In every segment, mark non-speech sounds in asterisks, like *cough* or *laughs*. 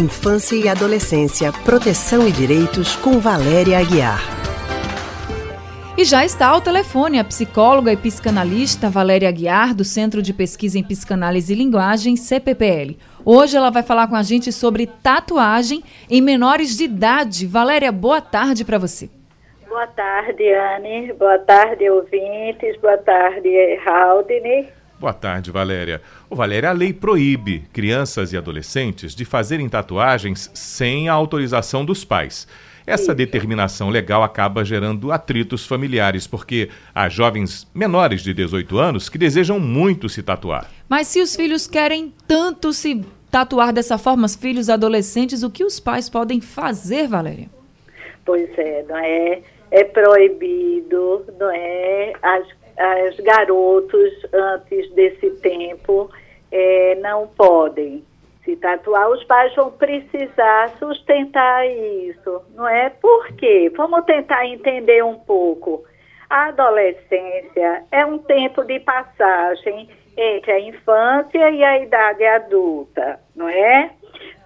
Infância e Adolescência, Proteção e Direitos, com Valéria Aguiar. E já está ao telefone a psicóloga e psicanalista Valéria Aguiar, do Centro de Pesquisa em Psicanálise e Linguagem, CPPL. Hoje ela vai falar com a gente sobre tatuagem em menores de idade. Valéria, boa tarde para você. Boa tarde, Anne. Boa tarde, ouvintes. Boa tarde, Haldane. Boa tarde, Valéria. Ô, Valéria, a lei proíbe crianças e adolescentes de fazerem tatuagens sem a autorização dos pais. Essa Isso. determinação legal acaba gerando atritos familiares, porque há jovens menores de 18 anos que desejam muito se tatuar. Mas se os filhos querem tanto se tatuar dessa forma, os filhos adolescentes, o que os pais podem fazer, Valéria? Pois é, não é? É proibido, não é? As as garotos antes desse tempo é, não podem se tatuar, os pais vão precisar sustentar isso, não é? Por quê? Vamos tentar entender um pouco. A adolescência é um tempo de passagem entre a infância e a idade adulta, não é?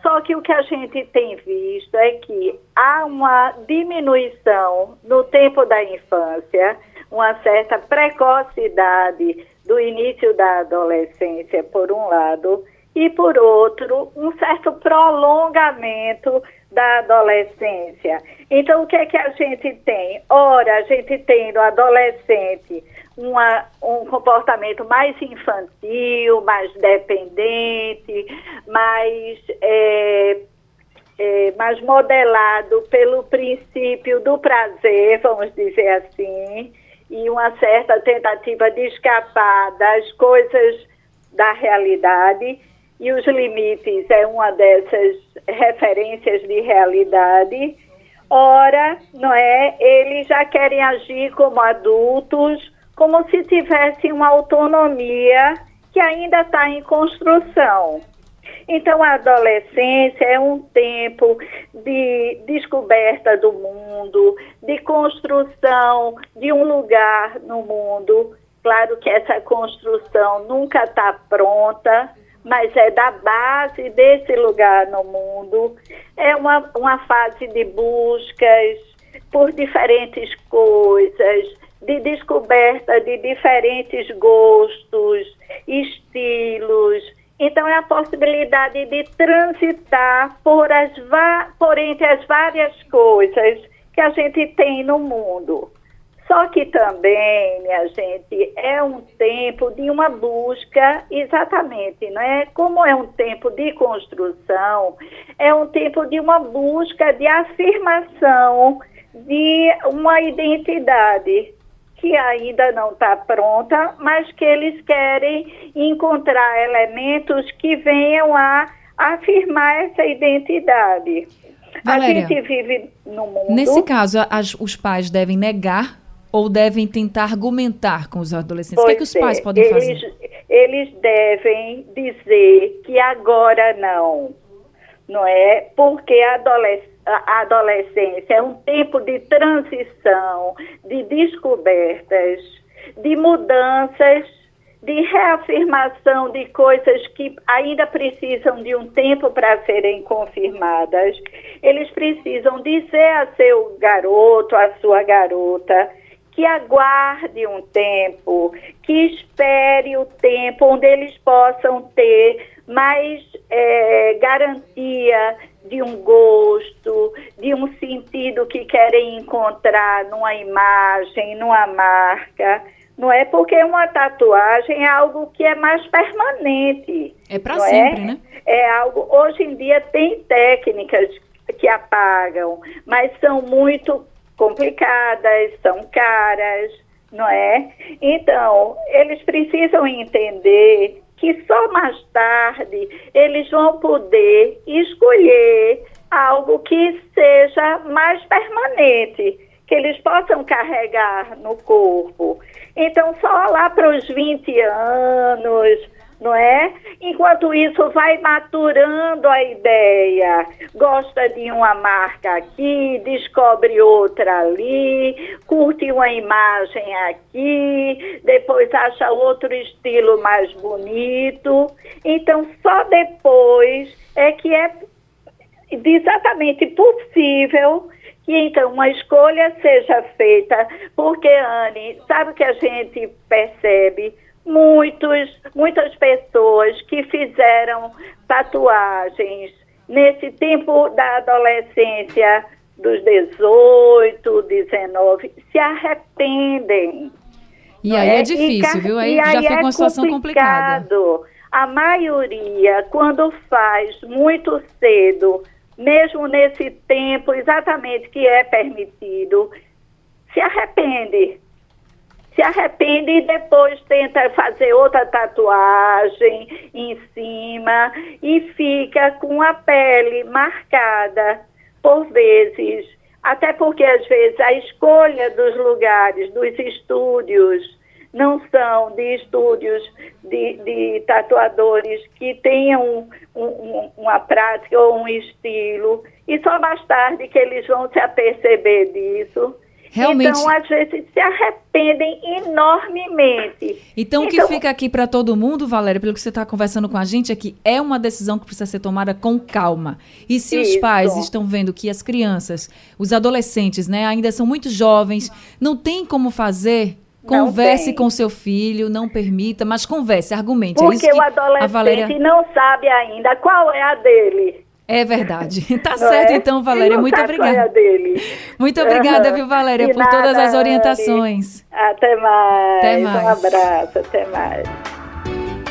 Só que o que a gente tem visto é que há uma diminuição no tempo da infância uma certa precocidade do início da adolescência, por um lado, e por outro, um certo prolongamento da adolescência. Então, o que é que a gente tem? Ora, a gente tem no adolescente uma, um comportamento mais infantil, mais dependente, mais, é, é, mais modelado pelo princípio do prazer, vamos dizer assim e uma certa tentativa de escapar das coisas da realidade e os limites é uma dessas referências de realidade. Ora, não é? Eles já querem agir como adultos, como se tivessem uma autonomia que ainda está em construção. Então, a adolescência é um tempo de descoberta do mundo, de construção de um lugar no mundo. Claro que essa construção nunca está pronta, mas é da base desse lugar no mundo. É uma, uma fase de buscas por diferentes coisas, de descoberta de diferentes gostos, estilos então, é a possibilidade de transitar por, as por entre as várias coisas que a gente tem no mundo. Só que também, minha gente, é um tempo de uma busca, exatamente, não é? Como é um tempo de construção, é um tempo de uma busca de afirmação de uma identidade que ainda não está pronta, mas que eles querem encontrar elementos que venham a afirmar essa identidade. Valéria, a gente vive no mundo. Nesse caso, as, os pais devem negar ou devem tentar argumentar com os adolescentes? Pois o que, é que os pais é, podem eles, fazer? Eles devem dizer que agora não, não é? Porque a adolescente a adolescência é um tempo de transição, de descobertas, de mudanças, de reafirmação de coisas que ainda precisam de um tempo para serem confirmadas. Eles precisam dizer a seu garoto, a sua garota, que aguarde um tempo, que espere o tempo onde eles possam ter mais é, garantia de um gosto, de um sentido que querem encontrar numa imagem, numa marca. Não é porque uma tatuagem é algo que é mais permanente. É para é? sempre, é? né? É algo. Hoje em dia tem técnicas que apagam, mas são muito complicadas, são caras, não é? Então, eles precisam entender que só mais tarde eles vão poder escolher algo que seja mais permanente, que eles possam carregar no corpo. Então, só lá para os 20 anos, não é? Enquanto isso vai maturando a ideia, gosta de uma marca aqui, descobre outra ali, curte uma imagem aqui, depois acha outro estilo mais bonito. Então, só depois é que é exatamente possível que então uma escolha seja feita, porque Anne, sabe o que a gente percebe? Muitos, muitas pessoas que fizeram tatuagens nesse tempo da adolescência, dos 18, 19, se arrependem. E aí é, é difícil, e, viu? Aí já fica é uma situação complicada. A maioria, quando faz muito cedo, mesmo nesse tempo exatamente que é permitido, se arrepende. Se arrepende e depois tenta fazer outra tatuagem em cima e fica com a pele marcada por vezes. Até porque, às vezes, a escolha dos lugares, dos estúdios, não são de estúdios de, de tatuadores que tenham um, um, uma prática ou um estilo, e só mais tarde que eles vão se aperceber disso. Realmente. Então, às vezes, se arrependem enormemente. Então, o que então, fica aqui para todo mundo, Valéria, pelo que você está conversando com a gente, é que é uma decisão que precisa ser tomada com calma. E se isso. os pais estão vendo que as crianças, os adolescentes, né, ainda são muito jovens, não tem como fazer Converse com seu filho, não permita, mas converse, argumente. É Porque é o adolescente Valéria... não sabe ainda qual é a dele. É verdade. *laughs* Tá certo, é? então, Valéria. Muito obrigada. Dele. Muito obrigada, viu, Valéria, por nada, todas as orientações. Até mais. Até mais. Um abraço, até mais.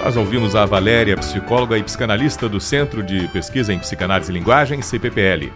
Nós ouvimos a Valéria, psicóloga e psicanalista do Centro de Pesquisa em Psicanálise e Linguagem, CPPL.